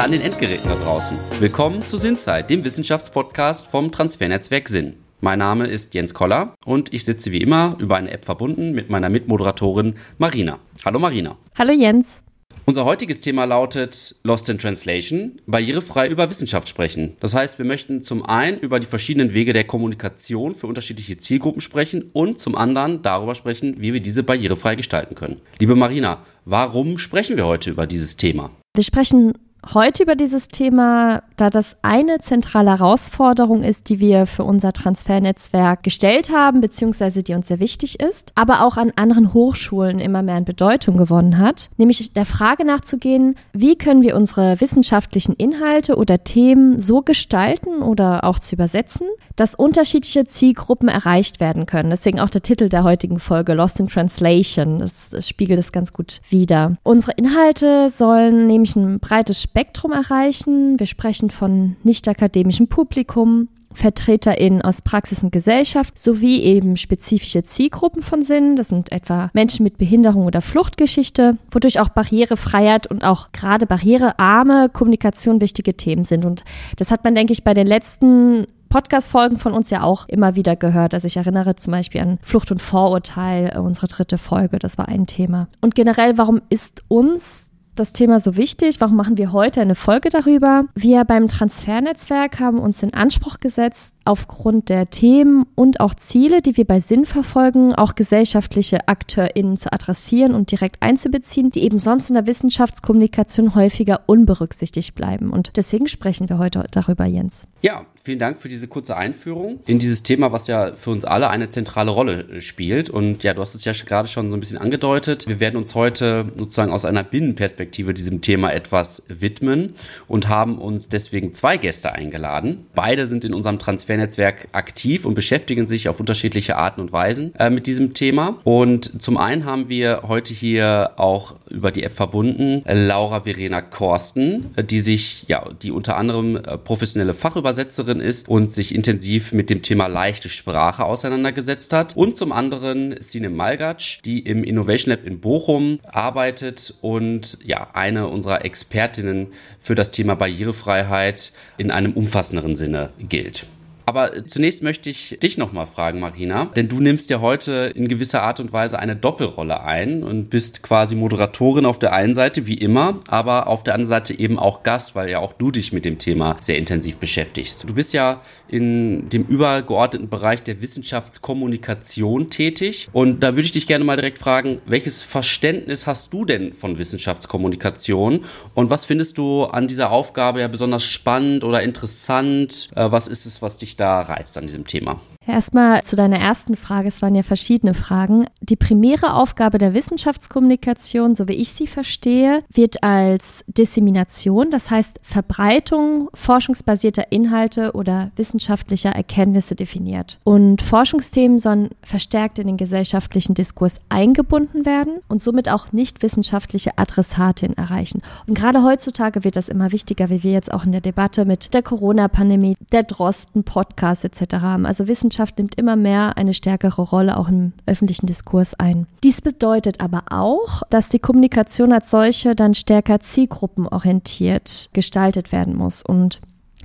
alle an den Endgeräten da draußen. Willkommen zu Sinnzeit, dem Wissenschaftspodcast vom Transfernetzwerk Sinn. Mein Name ist Jens Koller und ich sitze wie immer über eine App verbunden mit meiner Mitmoderatorin Marina. Hallo Marina. Hallo Jens. Unser heutiges Thema lautet Lost in Translation, barrierefrei über Wissenschaft sprechen. Das heißt, wir möchten zum einen über die verschiedenen Wege der Kommunikation für unterschiedliche Zielgruppen sprechen und zum anderen darüber sprechen, wie wir diese barrierefrei gestalten können. Liebe Marina, warum sprechen wir heute über dieses Thema? Wir sprechen heute über dieses Thema, da das eine zentrale Herausforderung ist, die wir für unser Transfernetzwerk gestellt haben, beziehungsweise die uns sehr wichtig ist, aber auch an anderen Hochschulen immer mehr an Bedeutung gewonnen hat, nämlich der Frage nachzugehen, wie können wir unsere wissenschaftlichen Inhalte oder Themen so gestalten oder auch zu übersetzen, dass unterschiedliche Zielgruppen erreicht werden können. Deswegen auch der Titel der heutigen Folge, Lost in Translation. Das, das spiegelt es ganz gut wider. Unsere Inhalte sollen nämlich ein breites Spektrum erreichen. Wir sprechen von nicht akademischem Publikum, VertreterInnen aus Praxis und Gesellschaft sowie eben spezifische Zielgruppen von Sinn. Das sind etwa Menschen mit Behinderung oder Fluchtgeschichte, wodurch auch Barrierefreiheit und auch gerade barrierearme Kommunikation wichtige Themen sind. Und das hat man, denke ich, bei den letzten Podcast-Folgen von uns ja auch immer wieder gehört. Also ich erinnere zum Beispiel an Flucht und Vorurteil, unsere dritte Folge, das war ein Thema. Und generell, warum ist uns das Thema so wichtig? Warum machen wir heute eine Folge darüber? Wir beim Transfernetzwerk haben uns in Anspruch gesetzt, aufgrund der Themen und auch Ziele, die wir bei Sinn verfolgen, auch gesellschaftliche AkteurInnen zu adressieren und direkt einzubeziehen, die eben sonst in der Wissenschaftskommunikation häufiger unberücksichtigt bleiben. Und deswegen sprechen wir heute darüber, Jens. Ja, vielen Dank für diese kurze Einführung in dieses Thema, was ja für uns alle eine zentrale Rolle äh, spielt. Und ja, du hast es ja gerade schon so ein bisschen angedeutet. Wir werden uns heute sozusagen aus einer Binnenperspektive diesem Thema etwas widmen und haben uns deswegen zwei Gäste eingeladen. Beide sind in unserem Transfernetzwerk aktiv und beschäftigen sich auf unterschiedliche Arten und Weisen äh, mit diesem Thema. Und zum einen haben wir heute hier auch über die App verbunden Laura Verena Korsten, äh, die sich, ja, die unter anderem äh, professionelle Fachübersetzerin Übersetzerin ist und sich intensiv mit dem Thema leichte Sprache auseinandergesetzt hat. Und zum anderen Sine Malgatsch, die im Innovation Lab in Bochum arbeitet und ja, eine unserer Expertinnen für das Thema Barrierefreiheit in einem umfassenderen Sinne gilt. Aber zunächst möchte ich dich nochmal fragen, Marina, denn du nimmst ja heute in gewisser Art und Weise eine Doppelrolle ein und bist quasi Moderatorin auf der einen Seite, wie immer, aber auf der anderen Seite eben auch Gast, weil ja auch du dich mit dem Thema sehr intensiv beschäftigst. Du bist ja in dem übergeordneten Bereich der Wissenschaftskommunikation tätig und da würde ich dich gerne mal direkt fragen, welches Verständnis hast du denn von Wissenschaftskommunikation und was findest du an dieser Aufgabe ja besonders spannend oder interessant? Äh, was ist es, was dich da reizt an diesem Thema? Erstmal zu deiner ersten Frage. Es waren ja verschiedene Fragen. Die primäre Aufgabe der Wissenschaftskommunikation, so wie ich sie verstehe, wird als Dissemination, das heißt Verbreitung forschungsbasierter Inhalte oder wissenschaftlicher Erkenntnisse definiert. Und Forschungsthemen sollen verstärkt in den gesellschaftlichen Diskurs eingebunden werden und somit auch nicht wissenschaftliche Adressatin erreichen. Und gerade heutzutage wird das immer wichtiger, wie wir jetzt auch in der Debatte mit der Corona-Pandemie, der Drosten-Podcast etc. haben. Also Wissenschaft Wissenschaft nimmt immer mehr eine stärkere Rolle auch im öffentlichen Diskurs ein. Dies bedeutet aber auch, dass die Kommunikation als solche dann stärker zielgruppenorientiert gestaltet werden muss. Und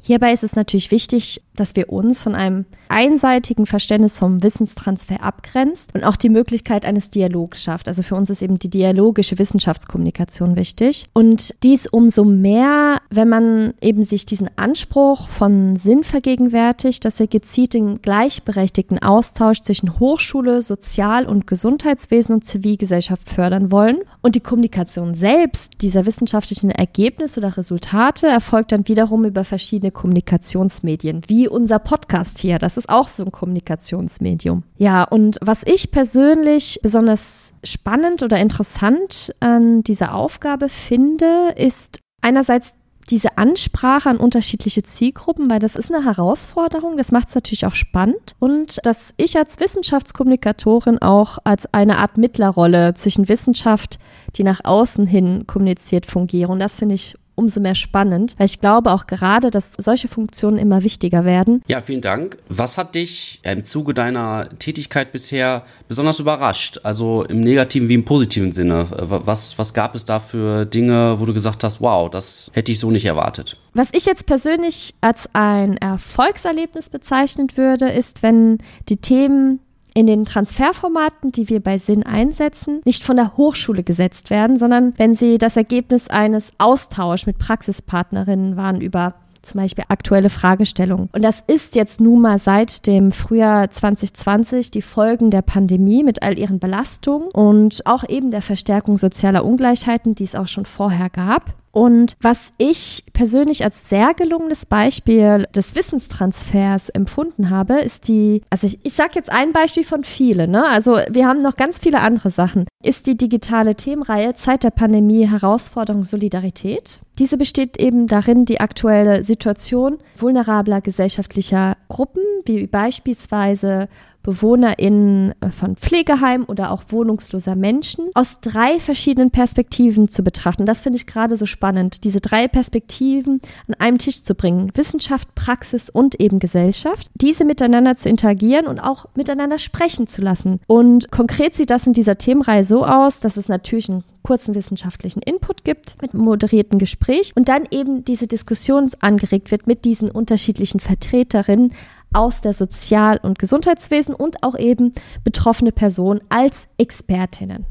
hierbei ist es natürlich wichtig, dass wir uns von einem einseitigen Verständnis vom Wissenstransfer abgrenzt und auch die Möglichkeit eines Dialogs schafft. Also für uns ist eben die dialogische Wissenschaftskommunikation wichtig. Und dies umso mehr, wenn man eben sich diesen Anspruch von Sinn vergegenwärtigt, dass wir gezielt den gleichberechtigten Austausch zwischen Hochschule, Sozial- und Gesundheitswesen und Zivilgesellschaft fördern wollen. Und die Kommunikation selbst dieser wissenschaftlichen Ergebnisse oder Resultate erfolgt dann wiederum über verschiedene Kommunikationsmedien, wie unser Podcast hier. Das ist auch so ein Kommunikationsmedium. Ja, und was ich persönlich besonders spannend oder interessant an dieser Aufgabe finde, ist einerseits diese Ansprache an unterschiedliche Zielgruppen, weil das ist eine Herausforderung, das macht es natürlich auch spannend und dass ich als Wissenschaftskommunikatorin auch als eine Art Mittlerrolle zwischen Wissenschaft, die nach außen hin kommuniziert, fungiere und das finde ich umso mehr spannend, weil ich glaube auch gerade, dass solche Funktionen immer wichtiger werden. Ja, vielen Dank. Was hat dich im Zuge deiner Tätigkeit bisher besonders überrascht? Also im negativen wie im positiven Sinne. Was, was gab es da für Dinge, wo du gesagt hast, wow, das hätte ich so nicht erwartet? Was ich jetzt persönlich als ein Erfolgserlebnis bezeichnen würde, ist, wenn die Themen in den Transferformaten, die wir bei Sinn einsetzen, nicht von der Hochschule gesetzt werden, sondern wenn sie das Ergebnis eines Austauschs mit Praxispartnerinnen waren über zum Beispiel aktuelle Fragestellungen. Und das ist jetzt nun mal seit dem Frühjahr 2020 die Folgen der Pandemie mit all ihren Belastungen und auch eben der Verstärkung sozialer Ungleichheiten, die es auch schon vorher gab. Und was ich persönlich als sehr gelungenes Beispiel des Wissenstransfers empfunden habe, ist die, also ich, ich sage jetzt ein Beispiel von vielen, ne? also wir haben noch ganz viele andere Sachen, ist die digitale Themenreihe Zeit der Pandemie Herausforderung Solidarität. Diese besteht eben darin, die aktuelle Situation vulnerabler gesellschaftlicher Gruppen, wie beispielsweise BewohnerInnen von Pflegeheimen oder auch wohnungsloser Menschen aus drei verschiedenen Perspektiven zu betrachten. Das finde ich gerade so spannend, diese drei Perspektiven an einem Tisch zu bringen. Wissenschaft, Praxis und eben Gesellschaft. Diese miteinander zu interagieren und auch miteinander sprechen zu lassen. Und konkret sieht das in dieser Themenreihe so aus, dass es natürlich einen kurzen wissenschaftlichen Input gibt mit moderierten Gespräch und dann eben diese Diskussion angeregt wird mit diesen unterschiedlichen Vertreterinnen aus der Sozial- und Gesundheitswesen und auch eben betroffene Personen als Expertinnen.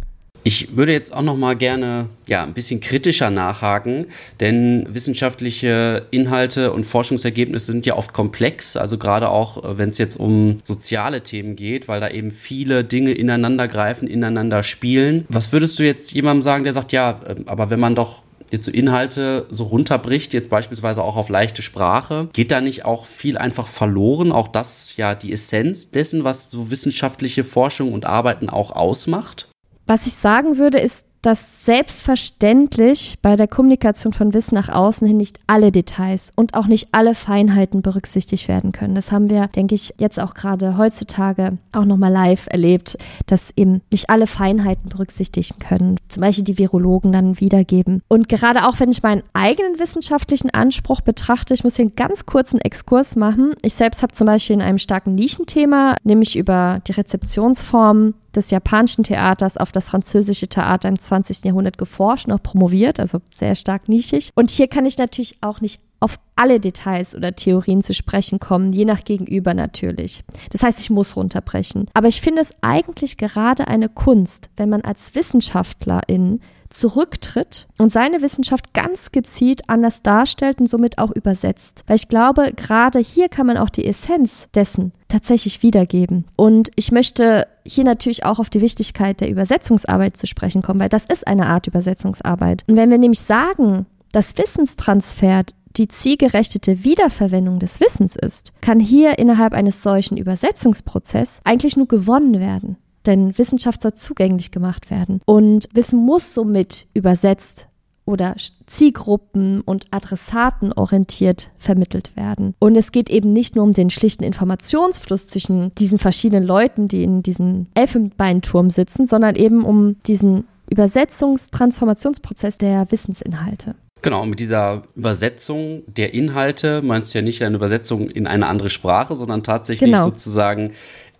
Ich würde jetzt auch noch mal gerne ja ein bisschen kritischer nachhaken, denn wissenschaftliche Inhalte und Forschungsergebnisse sind ja oft komplex, also gerade auch äh, wenn es jetzt um soziale Themen geht, weil da eben viele Dinge ineinander greifen, ineinander spielen. Was würdest du jetzt jemandem sagen, der sagt, ja, ähm, aber wenn man doch jetzt so Inhalte so runterbricht, jetzt beispielsweise auch auf leichte Sprache, geht da nicht auch viel einfach verloren? Auch das ja die Essenz dessen, was so wissenschaftliche Forschung und Arbeiten auch ausmacht? Was ich sagen würde, ist, dass selbstverständlich bei der Kommunikation von Wissen nach außen hin nicht alle Details und auch nicht alle Feinheiten berücksichtigt werden können. Das haben wir, denke ich, jetzt auch gerade heutzutage auch nochmal live erlebt, dass eben nicht alle Feinheiten berücksichtigen können. Zum Beispiel die Virologen dann wiedergeben. Und gerade auch wenn ich meinen eigenen wissenschaftlichen Anspruch betrachte, ich muss hier einen ganz kurzen Exkurs machen. Ich selbst habe zum Beispiel in einem starken Nischenthema, nämlich über die Rezeptionsform des japanischen Theaters auf das französische Theater im 20. Jahrhundert geforscht, noch promoviert, also sehr stark nischig. Und hier kann ich natürlich auch nicht auf alle Details oder Theorien zu sprechen kommen, je nach Gegenüber natürlich. Das heißt, ich muss runterbrechen. Aber ich finde es eigentlich gerade eine Kunst, wenn man als Wissenschaftlerin zurücktritt und seine Wissenschaft ganz gezielt anders darstellt und somit auch übersetzt. Weil ich glaube, gerade hier kann man auch die Essenz dessen tatsächlich wiedergeben. Und ich möchte hier natürlich auch auf die Wichtigkeit der Übersetzungsarbeit zu sprechen kommen, weil das ist eine Art Übersetzungsarbeit. Und wenn wir nämlich sagen, dass Wissenstransfer die zielgerechtete Wiederverwendung des Wissens ist, kann hier innerhalb eines solchen Übersetzungsprozesses eigentlich nur gewonnen werden. Denn Wissenschaft soll zugänglich gemacht werden. Und Wissen muss somit übersetzt oder Zielgruppen und Adressaten orientiert vermittelt werden. Und es geht eben nicht nur um den schlichten Informationsfluss zwischen diesen verschiedenen Leuten, die in diesem Elfenbeinturm sitzen, sondern eben um diesen Übersetzungs-Transformationsprozess der Wissensinhalte. Genau, mit dieser Übersetzung der Inhalte meinst du ja nicht eine Übersetzung in eine andere Sprache, sondern tatsächlich genau. sozusagen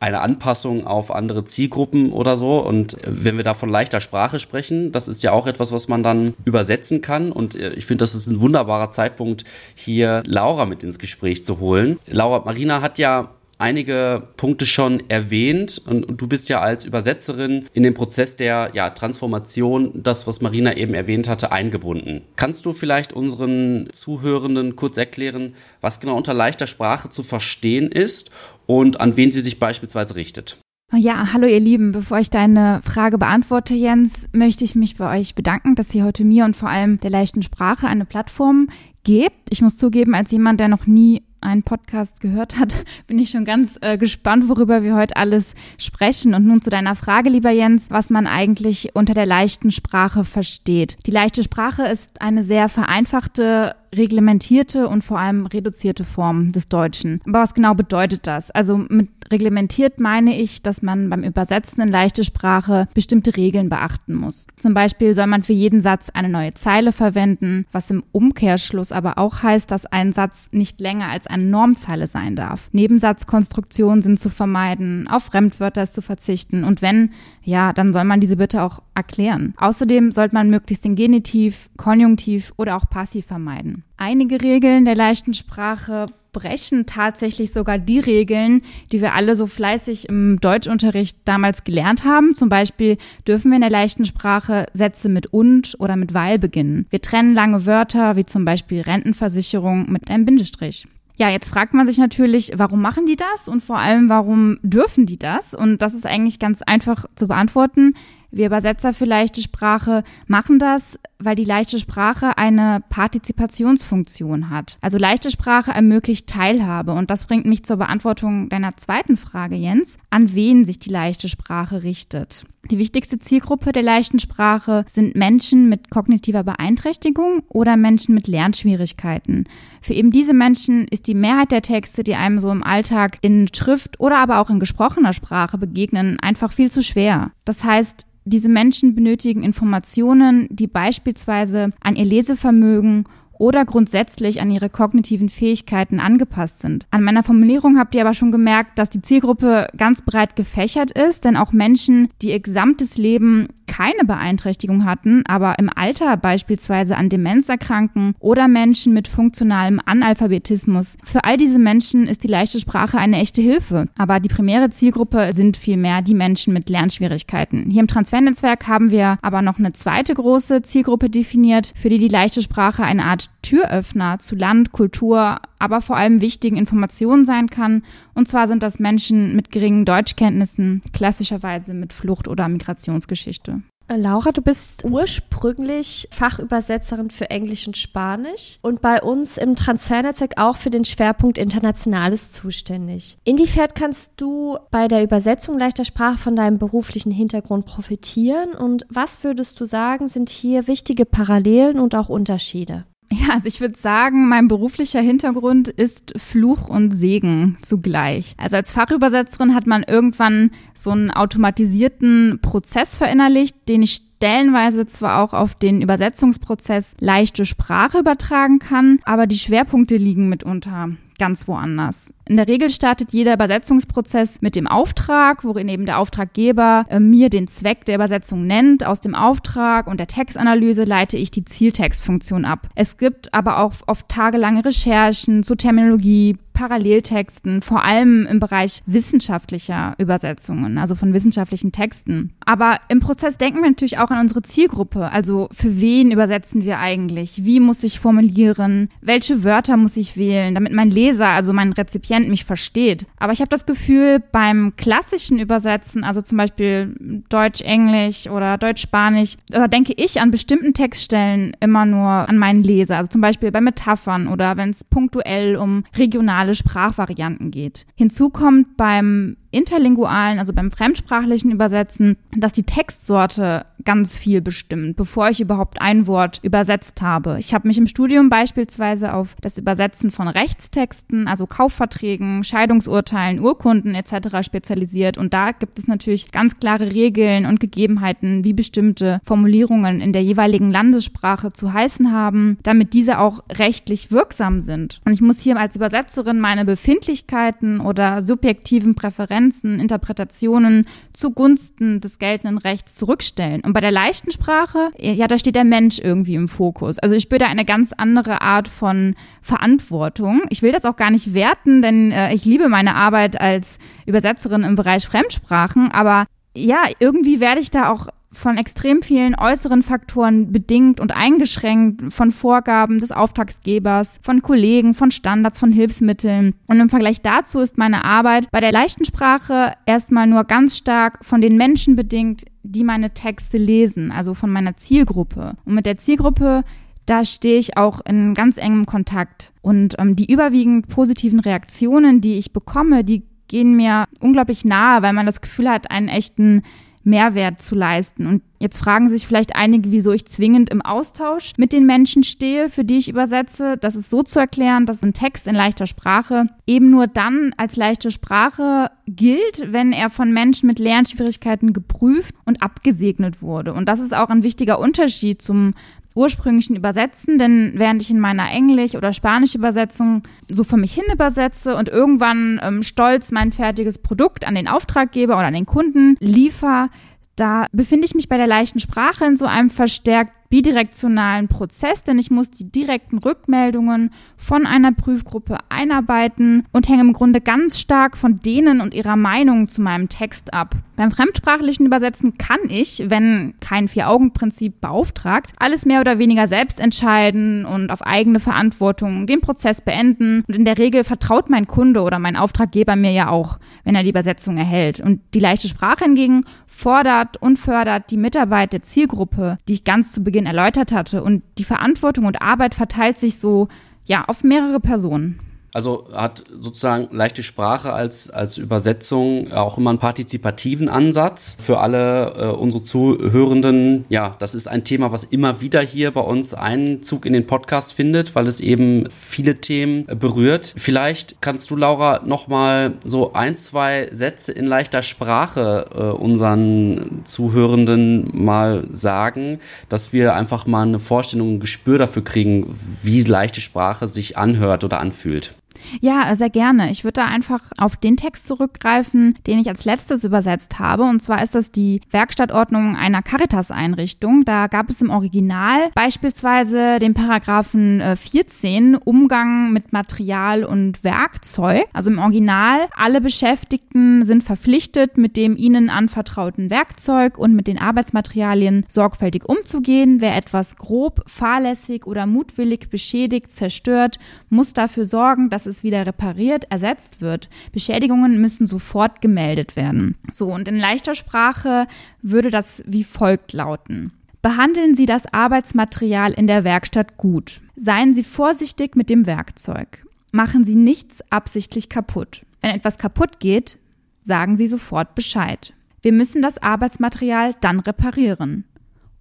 eine Anpassung auf andere Zielgruppen oder so. Und wenn wir da von leichter Sprache sprechen, das ist ja auch etwas, was man dann übersetzen kann. Und äh, ich finde, das ist ein wunderbarer Zeitpunkt, hier Laura mit ins Gespräch zu holen. Laura, Marina hat ja einige Punkte schon erwähnt und, und, du bist ja als Übersetzerin in den Prozess der ja, Transformation, das, was Marina eben erwähnt hatte, eingebunden. Kannst du vielleicht unseren Zuhörenden kurz erklären, was genau unter leichter Sprache zu verstehen ist und an wen sie sich beispielsweise richtet? Ja, hallo ihr Lieben. Bevor ich deine Frage beantworte, Jens, möchte ich mich bei euch bedanken, dass ihr heute mir und vor allem der leichten Sprache eine Plattform gebt. Ich muss zugeben, als jemand, der noch nie einen Podcast gehört hat, bin ich schon ganz äh, gespannt, worüber wir heute alles sprechen. Und nun zu deiner Frage, lieber Jens, was man eigentlich unter der leichten Sprache versteht. Die leichte Sprache ist eine sehr vereinfachte reglementierte und vor allem reduzierte Form des Deutschen. Aber was genau bedeutet das? Also mit reglementiert meine ich, dass man beim Übersetzen in leichte Sprache bestimmte Regeln beachten muss. Zum Beispiel soll man für jeden Satz eine neue Zeile verwenden, was im Umkehrschluss aber auch heißt, dass ein Satz nicht länger als eine Normzeile sein darf. Nebensatzkonstruktionen sind zu vermeiden, auf Fremdwörter zu verzichten und wenn, ja, dann soll man diese bitte auch erklären. Außerdem sollte man möglichst den Genitiv, Konjunktiv oder auch Passiv vermeiden. Einige Regeln der leichten Sprache brechen tatsächlich sogar die Regeln, die wir alle so fleißig im Deutschunterricht damals gelernt haben. Zum Beispiel dürfen wir in der leichten Sprache Sätze mit und oder mit weil beginnen. Wir trennen lange Wörter, wie zum Beispiel Rentenversicherung, mit einem Bindestrich. Ja, jetzt fragt man sich natürlich, warum machen die das und vor allem, warum dürfen die das? Und das ist eigentlich ganz einfach zu beantworten. Wir Übersetzer für leichte Sprache machen das, weil die leichte Sprache eine Partizipationsfunktion hat. Also leichte Sprache ermöglicht Teilhabe. Und das bringt mich zur Beantwortung deiner zweiten Frage, Jens, an wen sich die leichte Sprache richtet. Die wichtigste Zielgruppe der leichten Sprache sind Menschen mit kognitiver Beeinträchtigung oder Menschen mit Lernschwierigkeiten. Für eben diese Menschen ist die Mehrheit der Texte, die einem so im Alltag in Schrift oder aber auch in gesprochener Sprache begegnen, einfach viel zu schwer. Das heißt, diese Menschen benötigen Informationen, die beispielsweise an ihr Lesevermögen oder grundsätzlich an ihre kognitiven Fähigkeiten angepasst sind. An meiner Formulierung habt ihr aber schon gemerkt, dass die Zielgruppe ganz breit gefächert ist, denn auch Menschen, die ihr gesamtes Leben keine Beeinträchtigung hatten, aber im Alter beispielsweise an Demenz erkranken oder Menschen mit funktionalem Analphabetismus. Für all diese Menschen ist die leichte Sprache eine echte Hilfe. Aber die primäre Zielgruppe sind vielmehr die Menschen mit Lernschwierigkeiten. Hier im Transfernetzwerk haben wir aber noch eine zweite große Zielgruppe definiert, für die die leichte Sprache eine Art Türöffner zu Land, Kultur, aber vor allem wichtigen Informationen sein kann. Und zwar sind das Menschen mit geringen Deutschkenntnissen, klassischerweise mit Flucht- oder Migrationsgeschichte. Laura, du bist ursprünglich Fachübersetzerin für Englisch und Spanisch und bei uns im Transfernetzwerk auch für den Schwerpunkt Internationales zuständig. Inwiefern kannst du bei der Übersetzung leichter Sprache von deinem beruflichen Hintergrund profitieren und was würdest du sagen, sind hier wichtige Parallelen und auch Unterschiede? Ja, also ich würde sagen, mein beruflicher Hintergrund ist Fluch und Segen zugleich. Also als Fachübersetzerin hat man irgendwann so einen automatisierten Prozess verinnerlicht, den ich stellenweise zwar auch auf den Übersetzungsprozess leichte Sprache übertragen kann, aber die Schwerpunkte liegen mitunter ganz woanders. In der Regel startet jeder Übersetzungsprozess mit dem Auftrag, worin eben der Auftraggeber äh, mir den Zweck der Übersetzung nennt. Aus dem Auftrag und der Textanalyse leite ich die Zieltextfunktion ab. Es gibt aber auch oft tagelange Recherchen zu Terminologie, Paralleltexten, vor allem im Bereich wissenschaftlicher Übersetzungen, also von wissenschaftlichen Texten. Aber im Prozess denken wir natürlich auch an unsere Zielgruppe. Also für wen übersetzen wir eigentlich? Wie muss ich formulieren? Welche Wörter muss ich wählen, damit mein Leser, also mein Rezipient mich versteht? Aber ich habe das Gefühl, beim klassischen Übersetzen, also zum Beispiel Deutsch-Englisch oder Deutsch-Spanisch, da denke ich an bestimmten Textstellen immer nur an meinen Leser. Also zum Beispiel bei Metaphern oder wenn es punktuell um regionale regionale Sprachvarianten geht. Hinzu kommt beim interlingualen, also beim fremdsprachlichen Übersetzen, dass die Textsorte ganz viel bestimmt, bevor ich überhaupt ein Wort übersetzt habe. Ich habe mich im Studium beispielsweise auf das Übersetzen von Rechtstexten, also Kaufverträgen, Scheidungsurteilen, Urkunden etc. spezialisiert und da gibt es natürlich ganz klare Regeln und Gegebenheiten, wie bestimmte Formulierungen in der jeweiligen Landessprache zu heißen haben, damit diese auch rechtlich wirksam sind. Und ich muss hier als Übersetzerin meine Befindlichkeiten oder subjektiven Präferenzen Grenzen, Interpretationen zugunsten des geltenden Rechts zurückstellen. Und bei der leichten Sprache, ja, da steht der Mensch irgendwie im Fokus. Also ich da eine ganz andere Art von Verantwortung. Ich will das auch gar nicht werten, denn äh, ich liebe meine Arbeit als Übersetzerin im Bereich Fremdsprachen, aber ja, irgendwie werde ich da auch von extrem vielen äußeren Faktoren bedingt und eingeschränkt, von Vorgaben des Auftragsgebers, von Kollegen, von Standards, von Hilfsmitteln. Und im Vergleich dazu ist meine Arbeit bei der leichten Sprache erstmal nur ganz stark von den Menschen bedingt, die meine Texte lesen, also von meiner Zielgruppe. Und mit der Zielgruppe da stehe ich auch in ganz engem Kontakt. Und ähm, die überwiegend positiven Reaktionen, die ich bekomme, die gehen mir unglaublich nahe, weil man das Gefühl hat, einen echten Mehrwert zu leisten. Und jetzt fragen sich vielleicht einige, wieso ich zwingend im Austausch mit den Menschen stehe, für die ich übersetze. Das ist so zu erklären, dass ein Text in leichter Sprache eben nur dann als leichte Sprache gilt, wenn er von Menschen mit Lernschwierigkeiten geprüft und abgesegnet wurde. Und das ist auch ein wichtiger Unterschied zum ursprünglichen Übersetzen, denn während ich in meiner Englisch- oder Spanisch-Übersetzung so vor mich hin übersetze und irgendwann ähm, stolz mein fertiges Produkt an den Auftraggeber oder an den Kunden liefer, da befinde ich mich bei der leichten Sprache in so einem verstärkt bidirektionalen Prozess, denn ich muss die direkten Rückmeldungen von einer Prüfgruppe einarbeiten und hänge im Grunde ganz stark von denen und ihrer Meinung zu meinem Text ab. Beim fremdsprachlichen Übersetzen kann ich, wenn kein Vier-Augen-Prinzip beauftragt, alles mehr oder weniger selbst entscheiden und auf eigene Verantwortung den Prozess beenden. Und in der Regel vertraut mein Kunde oder mein Auftraggeber mir ja auch, wenn er die Übersetzung erhält. Und die leichte Sprache hingegen fordert und fördert die Mitarbeit der Zielgruppe, die ich ganz zu Beginn erläutert hatte. Und die Verantwortung und Arbeit verteilt sich so ja auf mehrere Personen. Also hat sozusagen leichte Sprache als, als Übersetzung auch immer einen partizipativen Ansatz für alle äh, unsere Zuhörenden. Ja, das ist ein Thema, was immer wieder hier bei uns Einzug in den Podcast findet, weil es eben viele Themen berührt. Vielleicht kannst du, Laura, nochmal so ein, zwei Sätze in leichter Sprache äh, unseren Zuhörenden mal sagen, dass wir einfach mal eine Vorstellung, ein Gespür dafür kriegen, wie leichte Sprache sich anhört oder anfühlt. Ja, sehr gerne. Ich würde da einfach auf den Text zurückgreifen, den ich als letztes übersetzt habe. Und zwar ist das die Werkstattordnung einer Caritas-Einrichtung. Da gab es im Original beispielsweise den Paragraphen 14 äh, Umgang mit Material und Werkzeug. Also im Original, alle Beschäftigten sind verpflichtet, mit dem ihnen anvertrauten Werkzeug und mit den Arbeitsmaterialien sorgfältig umzugehen. Wer etwas grob, fahrlässig oder mutwillig beschädigt, zerstört, muss dafür sorgen, dass es wieder repariert, ersetzt wird. Beschädigungen müssen sofort gemeldet werden. So, und in leichter Sprache würde das wie folgt lauten. Behandeln Sie das Arbeitsmaterial in der Werkstatt gut. Seien Sie vorsichtig mit dem Werkzeug. Machen Sie nichts absichtlich kaputt. Wenn etwas kaputt geht, sagen Sie sofort Bescheid. Wir müssen das Arbeitsmaterial dann reparieren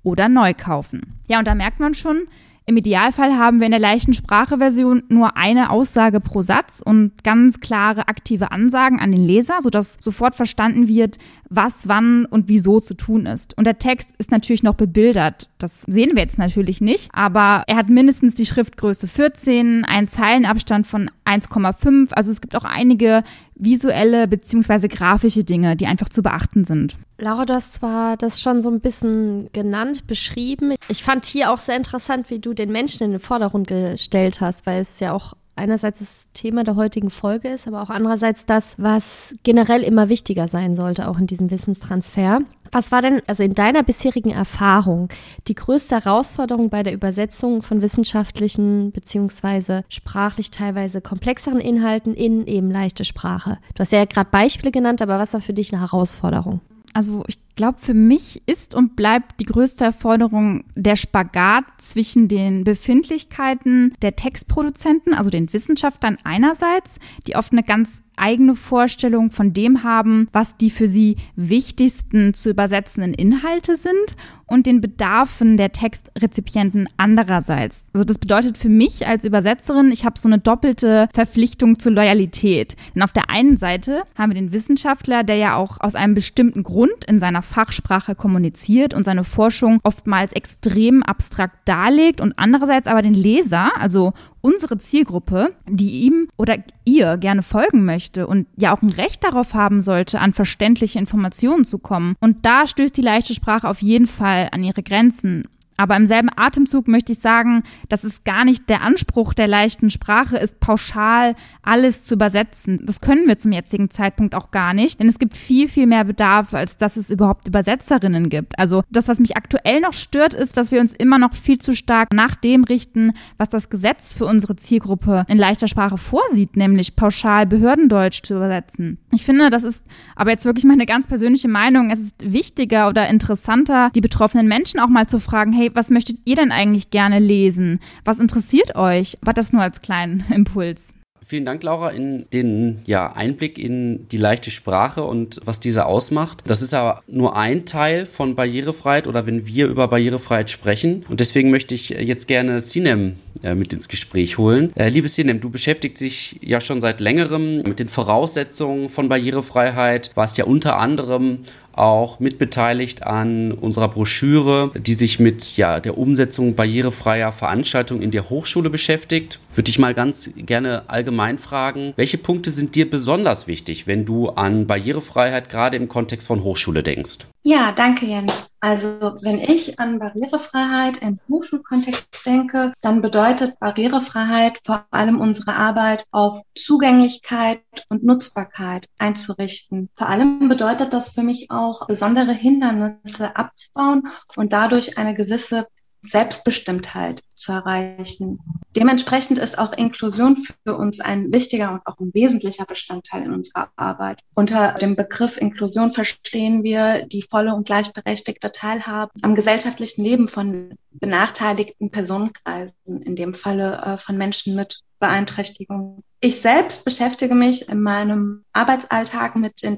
oder neu kaufen. Ja, und da merkt man schon, im Idealfall haben wir in der leichten Spracheversion nur eine Aussage pro Satz und ganz klare aktive Ansagen an den Leser, sodass sofort verstanden wird, was, wann und wieso zu tun ist. Und der Text ist natürlich noch bebildert. Das sehen wir jetzt natürlich nicht, aber er hat mindestens die Schriftgröße 14, einen Zeilenabstand von 1,5. Also es gibt auch einige visuelle bzw. grafische Dinge, die einfach zu beachten sind. Laura, du hast zwar das schon so ein bisschen genannt, beschrieben. Ich fand hier auch sehr interessant, wie du den Menschen in den Vordergrund gestellt hast, weil es ja auch einerseits das Thema der heutigen Folge ist, aber auch andererseits das, was generell immer wichtiger sein sollte, auch in diesem Wissenstransfer. Was war denn, also in deiner bisherigen Erfahrung, die größte Herausforderung bei der Übersetzung von wissenschaftlichen beziehungsweise sprachlich teilweise komplexeren Inhalten in eben leichte Sprache? Du hast ja gerade Beispiele genannt, aber was war für dich eine Herausforderung? Also ich glaube, für mich ist und bleibt die größte Erforderung der Spagat zwischen den Befindlichkeiten der Textproduzenten, also den Wissenschaftlern einerseits, die oft eine ganz eigene Vorstellung von dem haben, was die für sie wichtigsten zu übersetzenden Inhalte sind und den Bedarfen der Textrezipienten andererseits. Also das bedeutet für mich als Übersetzerin, ich habe so eine doppelte Verpflichtung zur Loyalität. Denn auf der einen Seite haben wir den Wissenschaftler, der ja auch aus einem bestimmten Grund in seiner Fachsprache kommuniziert und seine Forschung oftmals extrem abstrakt darlegt und andererseits aber den Leser, also unsere Zielgruppe, die ihm oder ihr gerne folgen möchte und ja auch ein Recht darauf haben sollte, an verständliche Informationen zu kommen. Und da stößt die leichte Sprache auf jeden Fall an ihre Grenzen. Aber im selben Atemzug möchte ich sagen, dass es gar nicht der Anspruch der leichten Sprache ist, pauschal alles zu übersetzen. Das können wir zum jetzigen Zeitpunkt auch gar nicht, denn es gibt viel, viel mehr Bedarf, als dass es überhaupt Übersetzerinnen gibt. Also das, was mich aktuell noch stört, ist, dass wir uns immer noch viel zu stark nach dem richten, was das Gesetz für unsere Zielgruppe in leichter Sprache vorsieht, nämlich pauschal Behördendeutsch zu übersetzen. Ich finde, das ist aber jetzt wirklich meine ganz persönliche Meinung. Es ist wichtiger oder interessanter, die betroffenen Menschen auch mal zu fragen, hey, hey, was möchtet ihr denn eigentlich gerne lesen? Was interessiert euch? War das nur als kleinen Impuls? vielen Dank, Laura, in den ja, Einblick in die leichte Sprache und was diese ausmacht. Das ist aber nur ein Teil von Barrierefreiheit oder wenn wir über Barrierefreiheit sprechen. Und deswegen möchte ich jetzt gerne Sinem äh, mit ins Gespräch holen. Äh, liebe Sinem, du beschäftigst dich ja schon seit längerem mit den Voraussetzungen von Barrierefreiheit, warst ja unter anderem auch mitbeteiligt an unserer Broschüre, die sich mit ja, der Umsetzung barrierefreier Veranstaltungen in der Hochschule beschäftigt. Würde ich mal ganz gerne allgemein fragen, welche Punkte sind dir besonders wichtig, wenn du an Barrierefreiheit gerade im Kontext von Hochschule denkst? Ja, danke Jens. Also wenn ich an Barrierefreiheit im Hochschulkontext denke, dann bedeutet Barrierefreiheit vor allem unsere Arbeit auf Zugänglichkeit und Nutzbarkeit einzurichten. Vor allem bedeutet das für mich auch besondere Hindernisse abzubauen und dadurch eine gewisse Selbstbestimmtheit zu erreichen. Dementsprechend ist auch Inklusion für uns ein wichtiger und auch ein wesentlicher Bestandteil in unserer Arbeit. Unter dem Begriff Inklusion verstehen wir die volle und gleichberechtigte Teilhabe am gesellschaftlichen Leben von benachteiligten Personenkreisen, in dem Falle äh, von Menschen mit Beeinträchtigung. Ich selbst beschäftige mich in meinem Arbeitsalltag mit den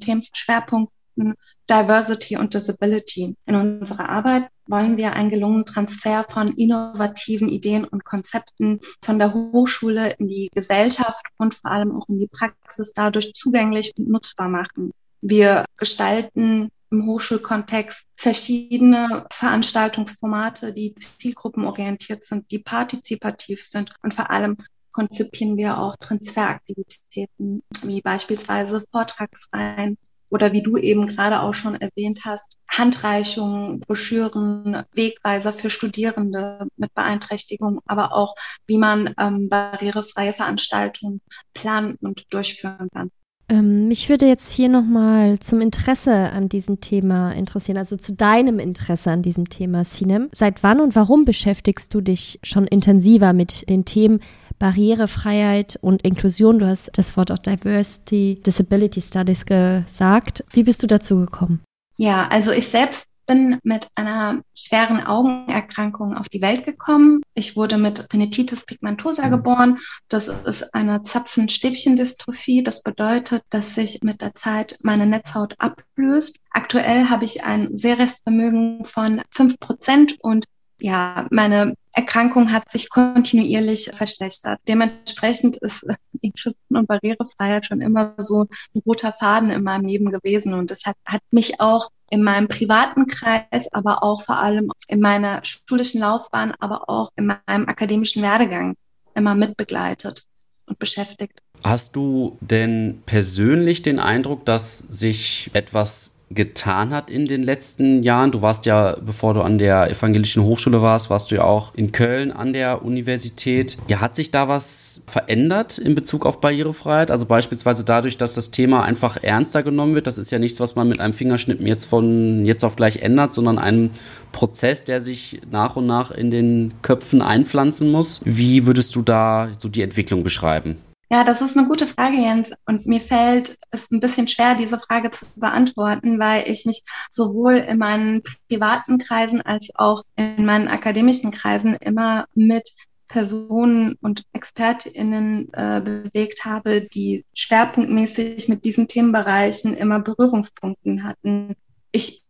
Themenschwerpunkten Diversity und Disability. In unserer Arbeit wollen wir einen gelungenen Transfer von innovativen Ideen und Konzepten von der Hochschule in die Gesellschaft und vor allem auch in die Praxis dadurch zugänglich und nutzbar machen. Wir gestalten im Hochschulkontext verschiedene Veranstaltungsformate, die zielgruppenorientiert sind, die partizipativ sind und vor allem konzipieren wir auch Transferaktivitäten wie beispielsweise Vortragsreihen oder wie du eben gerade auch schon erwähnt hast, Handreichungen, Broschüren, Wegweiser für Studierende mit Beeinträchtigung, aber auch wie man ähm, barrierefreie Veranstaltungen planen und durchführen kann. Ähm, mich würde jetzt hier nochmal zum Interesse an diesem Thema interessieren, also zu deinem Interesse an diesem Thema, Sinem. Seit wann und warum beschäftigst du dich schon intensiver mit den Themen Barrierefreiheit und Inklusion? Du hast das Wort auch Diversity, Disability Studies gesagt. Wie bist du dazu gekommen? Ja, also ich selbst bin mit einer schweren Augenerkrankung auf die Welt gekommen. Ich wurde mit Retinitis pigmentosa mhm. geboren. Das ist eine Zapfenstäbchendystrophie. Das bedeutet, dass sich mit der Zeit meine Netzhaut ablöst. Aktuell habe ich ein Sehrestvermögen von fünf Prozent und ja, meine Erkrankung hat sich kontinuierlich verschlechtert. Dementsprechend ist Inklusion und Barrierefreiheit schon immer so ein roter Faden in meinem Leben gewesen. Und das hat, hat mich auch in meinem privaten Kreis, aber auch vor allem in meiner schulischen Laufbahn, aber auch in meinem akademischen Werdegang immer mitbegleitet und beschäftigt. Hast du denn persönlich den Eindruck, dass sich etwas getan hat in den letzten Jahren. Du warst ja, bevor du an der evangelischen Hochschule warst, warst du ja auch in Köln an der Universität. Ja, hat sich da was verändert in Bezug auf Barrierefreiheit? Also beispielsweise dadurch, dass das Thema einfach ernster genommen wird. Das ist ja nichts, was man mit einem Fingerschnippen jetzt von jetzt auf gleich ändert, sondern ein Prozess, der sich nach und nach in den Köpfen einpflanzen muss. Wie würdest du da so die Entwicklung beschreiben? Ja, das ist eine gute Frage, Jens. Und mir fällt es ein bisschen schwer, diese Frage zu beantworten, weil ich mich sowohl in meinen privaten Kreisen als auch in meinen akademischen Kreisen immer mit Personen und ExpertInnen äh, bewegt habe, die schwerpunktmäßig mit diesen Themenbereichen immer Berührungspunkten hatten. Ich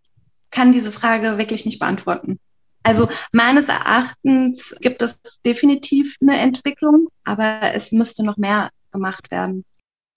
kann diese Frage wirklich nicht beantworten. Also meines Erachtens gibt es definitiv eine Entwicklung, aber es müsste noch mehr gemacht werden.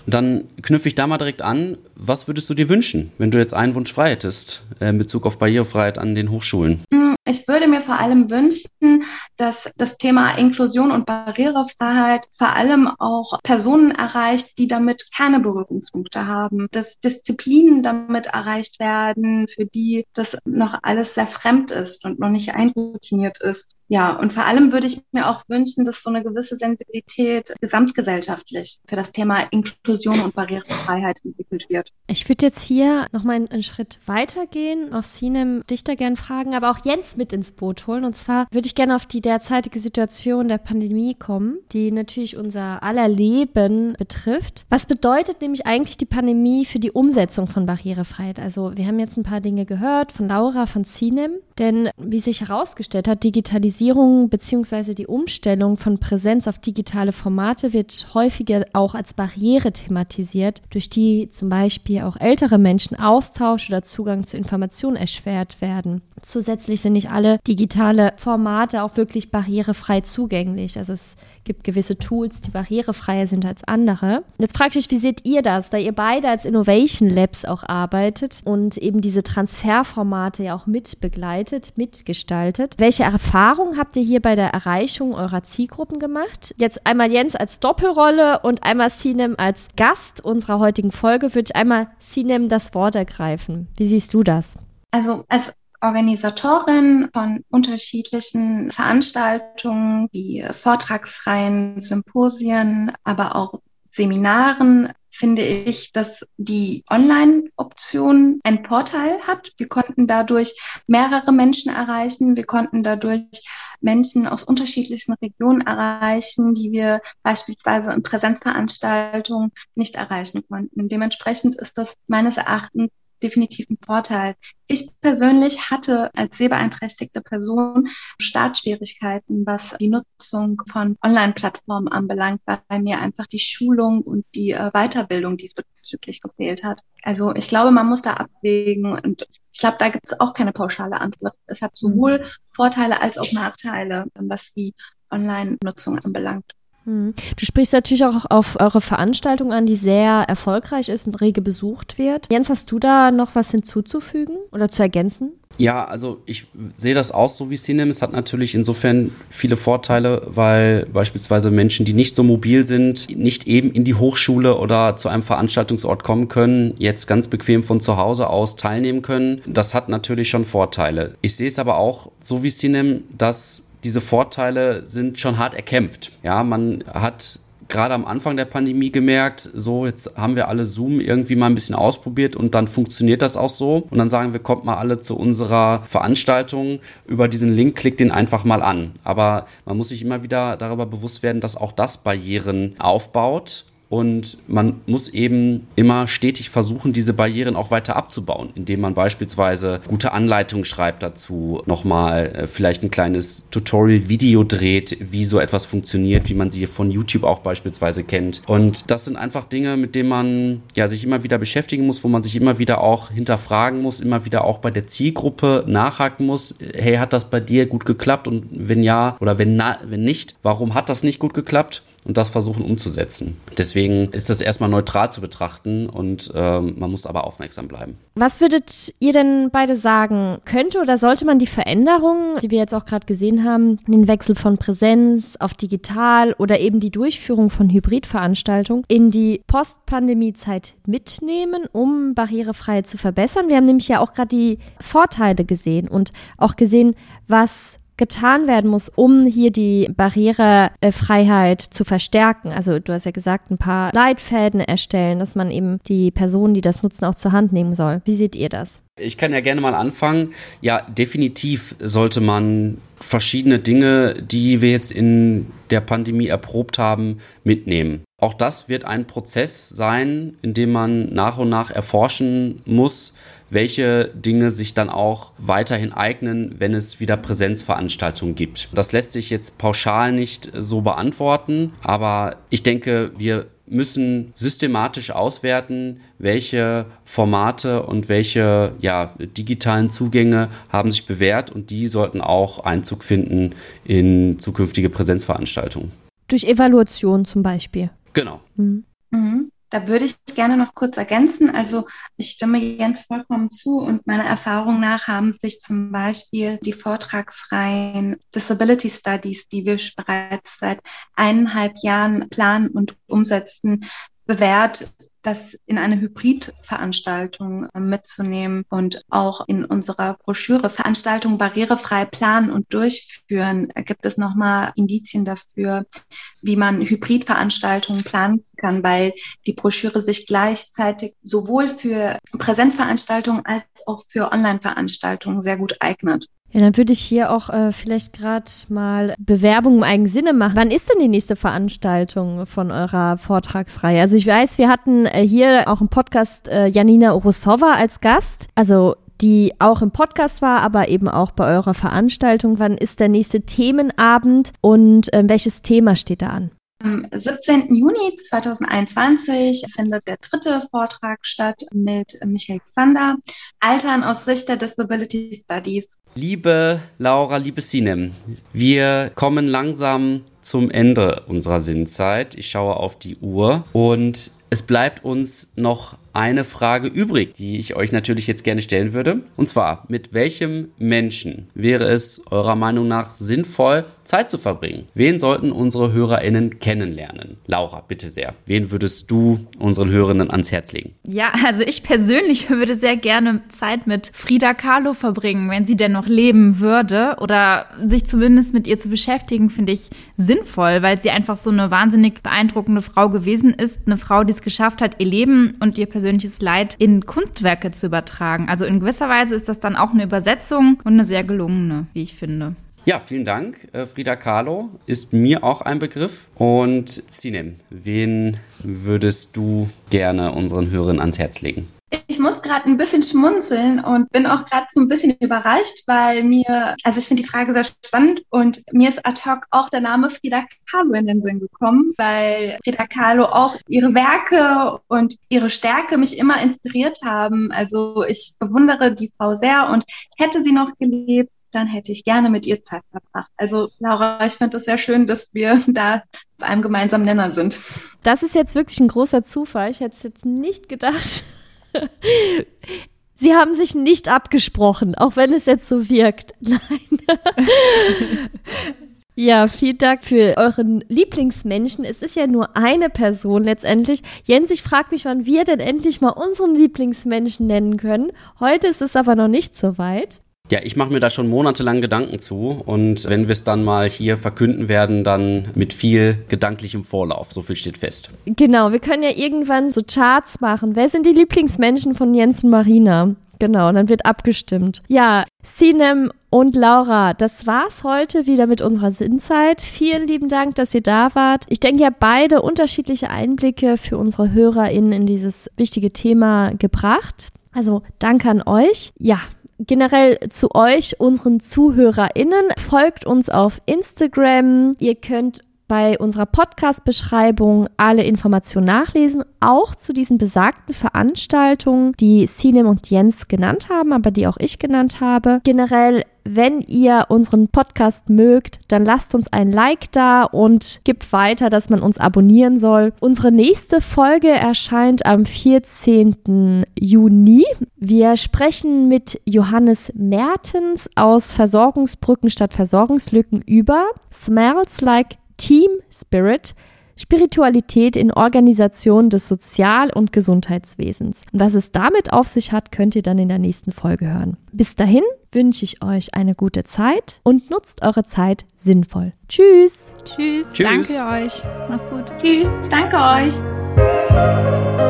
Dann knüpfe ich da mal direkt an. Was würdest du dir wünschen, wenn du jetzt einen Wunsch frei hättest äh, in Bezug auf Barrierefreiheit an den Hochschulen? Hm, ich würde mir vor allem wünschen, dass das Thema Inklusion und Barrierefreiheit vor allem auch Personen erreicht, die damit keine Berührungspunkte haben, dass Disziplinen damit erreicht werden, für die das noch alles sehr fremd ist und noch nicht einroutiniert ist. Ja, und vor allem würde ich mir auch wünschen, dass so eine gewisse Sensibilität gesamtgesellschaftlich für das Thema Inklusion und Barrierefreiheit entwickelt wird. Ich würde jetzt hier nochmal einen Schritt weitergehen, auch Sinem Dichter gern fragen, aber auch Jens mit ins Boot holen. Und zwar würde ich gerne auf die derzeitige Situation der Pandemie kommen, die natürlich unser aller Leben betrifft. Was bedeutet nämlich eigentlich die Pandemie für die Umsetzung von Barrierefreiheit? Also wir haben jetzt ein paar Dinge gehört von Laura, von Sinem, denn wie sich herausgestellt hat, Digitalisierung Digitalisierung bzw. die Umstellung von Präsenz auf digitale Formate wird häufiger auch als Barriere thematisiert, durch die zum Beispiel auch ältere Menschen Austausch oder Zugang zu Informationen erschwert werden. Zusätzlich sind nicht alle digitale Formate auch wirklich barrierefrei zugänglich. Also es gibt gewisse Tools, die barrierefreier sind als andere. Jetzt frage ich wie seht ihr das, da ihr beide als Innovation Labs auch arbeitet und eben diese Transferformate ja auch mit begleitet, mitgestaltet. Welche Erfahrungen habt ihr hier bei der Erreichung eurer Zielgruppen gemacht? Jetzt einmal Jens als Doppelrolle und einmal Sinem als Gast unserer heutigen Folge. Würde ich einmal Sinem das Wort ergreifen. Wie siehst du das? Also als Organisatorin von unterschiedlichen Veranstaltungen wie Vortragsreihen, Symposien, aber auch Seminaren finde ich, dass die Online-Option einen Vorteil hat. Wir konnten dadurch mehrere Menschen erreichen. Wir konnten dadurch Menschen aus unterschiedlichen Regionen erreichen, die wir beispielsweise in Präsenzveranstaltungen nicht erreichen konnten. Dementsprechend ist das meines Erachtens definitiv ein Vorteil. Ich persönlich hatte als sehbeeinträchtigte Person Startschwierigkeiten, was die Nutzung von Online-Plattformen anbelangt, weil mir einfach die Schulung und die äh, Weiterbildung diesbezüglich gefehlt hat. Also ich glaube, man muss da abwägen und ich glaube, da gibt es auch keine pauschale Antwort. Es hat sowohl Vorteile als auch Nachteile, was die Online-Nutzung anbelangt. Hm. Du sprichst natürlich auch auf eure Veranstaltung an, die sehr erfolgreich ist und rege besucht wird. Jens, hast du da noch was hinzuzufügen oder zu ergänzen? Ja, also ich sehe das auch so wie Cinem. Es hat natürlich insofern viele Vorteile, weil beispielsweise Menschen, die nicht so mobil sind, nicht eben in die Hochschule oder zu einem Veranstaltungsort kommen können, jetzt ganz bequem von zu Hause aus teilnehmen können. Das hat natürlich schon Vorteile. Ich sehe es aber auch so wie Cinem, dass diese Vorteile sind schon hart erkämpft. Ja, man hat gerade am Anfang der Pandemie gemerkt, so jetzt haben wir alle Zoom irgendwie mal ein bisschen ausprobiert und dann funktioniert das auch so. Und dann sagen wir, kommt mal alle zu unserer Veranstaltung über diesen Link, klickt den einfach mal an. Aber man muss sich immer wieder darüber bewusst werden, dass auch das Barrieren aufbaut und man muss eben immer stetig versuchen, diese Barrieren auch weiter abzubauen, indem man beispielsweise gute Anleitungen schreibt dazu, nochmal äh, vielleicht ein kleines Tutorial-Video dreht, wie so etwas funktioniert, wie man sie von YouTube auch beispielsweise kennt. Und das sind einfach Dinge, mit denen man ja sich immer wieder beschäftigen muss, wo man sich immer wieder auch hinterfragen muss, immer wieder auch bei der Zielgruppe nachhaken muss. Hey, hat das bei dir gut geklappt? Und wenn ja oder wenn, na, wenn nicht, warum hat das nicht gut geklappt? Und das versuchen umzusetzen. Deswegen ist das erstmal neutral zu betrachten und ähm, man muss aber aufmerksam bleiben. Was würdet ihr denn beide sagen? Könnte oder sollte man die Veränderungen, die wir jetzt auch gerade gesehen haben, den Wechsel von Präsenz auf digital oder eben die Durchführung von Hybridveranstaltungen in die Post-Pandemie-Zeit mitnehmen, um Barrierefreiheit zu verbessern? Wir haben nämlich ja auch gerade die Vorteile gesehen und auch gesehen, was getan werden muss, um hier die Barrierefreiheit zu verstärken. Also du hast ja gesagt, ein paar Leitfäden erstellen, dass man eben die Personen, die das nutzen, auch zur Hand nehmen soll. Wie seht ihr das? Ich kann ja gerne mal anfangen. Ja, definitiv sollte man verschiedene Dinge, die wir jetzt in der Pandemie erprobt haben, mitnehmen. Auch das wird ein Prozess sein, in dem man nach und nach erforschen muss, welche Dinge sich dann auch weiterhin eignen, wenn es wieder Präsenzveranstaltungen gibt. Das lässt sich jetzt pauschal nicht so beantworten, aber ich denke, wir müssen systematisch auswerten, welche Formate und welche ja, digitalen Zugänge haben sich bewährt und die sollten auch Einzug finden in zukünftige Präsenzveranstaltungen. Durch Evaluation zum Beispiel. Genau. Mhm. Mhm. Da würde ich gerne noch kurz ergänzen. Also ich stimme Jens vollkommen zu und meiner Erfahrung nach haben sich zum Beispiel die vortragsfreien Disability Studies, die wir bereits seit eineinhalb Jahren planen und umsetzen, bewährt, das in eine Hybridveranstaltung äh, mitzunehmen und auch in unserer Broschüre Veranstaltungen barrierefrei planen und durchführen, äh, gibt es nochmal Indizien dafür, wie man Hybridveranstaltungen planen kann, weil die Broschüre sich gleichzeitig sowohl für Präsenzveranstaltungen als auch für Online-Veranstaltungen sehr gut eignet. Ja, dann würde ich hier auch äh, vielleicht gerade mal Bewerbung im eigenen Sinne machen. Wann ist denn die nächste Veranstaltung von eurer Vortragsreihe? Also ich weiß, wir hatten äh, hier auch im Podcast äh, Janina Orosova als Gast. Also die auch im Podcast war, aber eben auch bei eurer Veranstaltung. Wann ist der nächste Themenabend und äh, welches Thema steht da an? Am 17. Juni 2021 findet der dritte Vortrag statt mit Michael Xander, Altern aus Sicht der Disability Studies. Liebe Laura, liebe Sinem, wir kommen langsam zum Ende unserer Sinnzeit. Ich schaue auf die Uhr und es bleibt uns noch eine Frage übrig, die ich euch natürlich jetzt gerne stellen würde. Und zwar, mit welchem Menschen wäre es eurer Meinung nach sinnvoll, Zeit zu verbringen? Wen sollten unsere HörerInnen kennenlernen? Laura, bitte sehr. Wen würdest du unseren Hörerinnen ans Herz legen? Ja, also ich persönlich würde sehr gerne Zeit mit Frida Kahlo verbringen, wenn sie denn noch leben würde. Oder sich zumindest mit ihr zu beschäftigen, finde ich sinnvoll, weil sie einfach so eine wahnsinnig beeindruckende Frau gewesen ist. Eine Frau, die es geschafft hat, ihr Leben und ihr persönliches Leid in Kunstwerke zu übertragen. Also in gewisser Weise ist das dann auch eine Übersetzung und eine sehr gelungene, wie ich finde. Ja, vielen Dank. Äh, Frida Kahlo ist mir auch ein Begriff. Und Sinem, wen würdest du gerne unseren Hörern ans Herz legen? Ich muss gerade ein bisschen schmunzeln und bin auch gerade so ein bisschen überrascht, weil mir, also ich finde die Frage sehr spannend und mir ist ad hoc auch der Name Frida Kahlo in den Sinn gekommen, weil Frida Kahlo auch ihre Werke und ihre Stärke mich immer inspiriert haben. Also ich bewundere die Frau sehr und hätte sie noch gelebt, dann hätte ich gerne mit ihr Zeit verbracht. Also Laura, ich finde es sehr schön, dass wir da auf einem gemeinsamen Nenner sind. Das ist jetzt wirklich ein großer Zufall. Ich hätte es jetzt nicht gedacht. Sie haben sich nicht abgesprochen, auch wenn es jetzt so wirkt. Nein. Ja, vielen Dank für euren Lieblingsmenschen. Es ist ja nur eine Person letztendlich. Jens, ich frage mich, wann wir denn endlich mal unseren Lieblingsmenschen nennen können. Heute ist es aber noch nicht so weit. Ja, ich mache mir da schon monatelang Gedanken zu und wenn wir es dann mal hier verkünden werden, dann mit viel gedanklichem Vorlauf. So viel steht fest. Genau, wir können ja irgendwann so Charts machen. Wer sind die Lieblingsmenschen von Jens und Marina? Genau, und dann wird abgestimmt. Ja, Sinem und Laura, das war's heute wieder mit unserer Sinnzeit. Vielen lieben Dank, dass ihr da wart. Ich denke, ihr habt beide unterschiedliche Einblicke für unsere HörerInnen in dieses wichtige Thema gebracht. Also danke an euch. Ja, generell zu euch, unseren ZuhörerInnen. Folgt uns auf Instagram. Ihr könnt bei unserer Podcast-Beschreibung alle Informationen nachlesen, auch zu diesen besagten Veranstaltungen, die Sinem und Jens genannt haben, aber die auch ich genannt habe. Generell wenn ihr unseren Podcast mögt, dann lasst uns ein Like da und gibt weiter, dass man uns abonnieren soll. Unsere nächste Folge erscheint am 14. Juni. Wir sprechen mit Johannes Mertens aus Versorgungsbrücken statt Versorgungslücken über Smells Like Team Spirit. Spiritualität in Organisation des Sozial- und Gesundheitswesens. Und was es damit auf sich hat, könnt ihr dann in der nächsten Folge hören. Bis dahin wünsche ich euch eine gute Zeit und nutzt eure Zeit sinnvoll. Tschüss. Tschüss. Tschüss. Danke euch. Mach's gut. Tschüss. Danke euch.